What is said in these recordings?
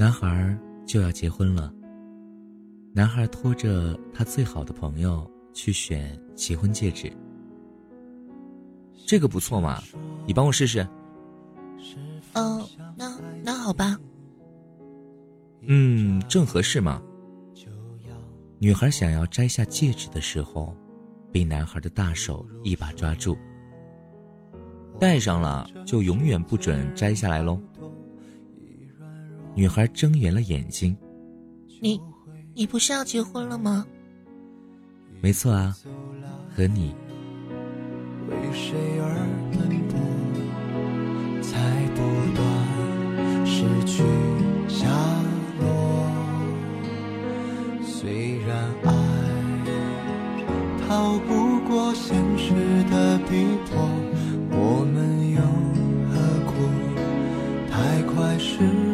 男孩就要结婚了。男孩拖着他最好的朋友去选结婚戒指。这个不错嘛，你帮我试试。哦，那那好吧。嗯，正合适嘛。女孩想要摘下戒指的时候，被男孩的大手一把抓住。戴上了就永远不准摘下来喽。女孩睁圆了眼睛。你，你不是要结婚了吗？没错啊，和你。为谁而奔波，才不断失去下落。虽然爱逃不过现实的逼迫，我们又何苦太快失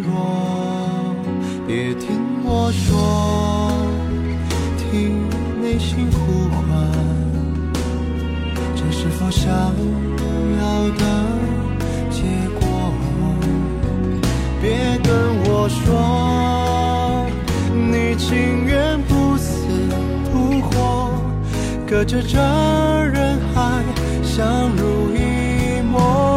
呼唤，这是否想要的结果？别跟我说，你情愿不死不活，隔着这人海相濡以沫。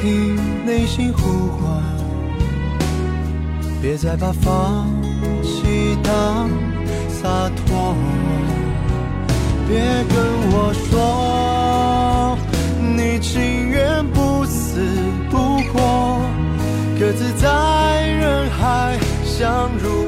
听内心呼唤，别再把放弃当洒脱。别跟我说，你情愿不死不活，各自在人海相濡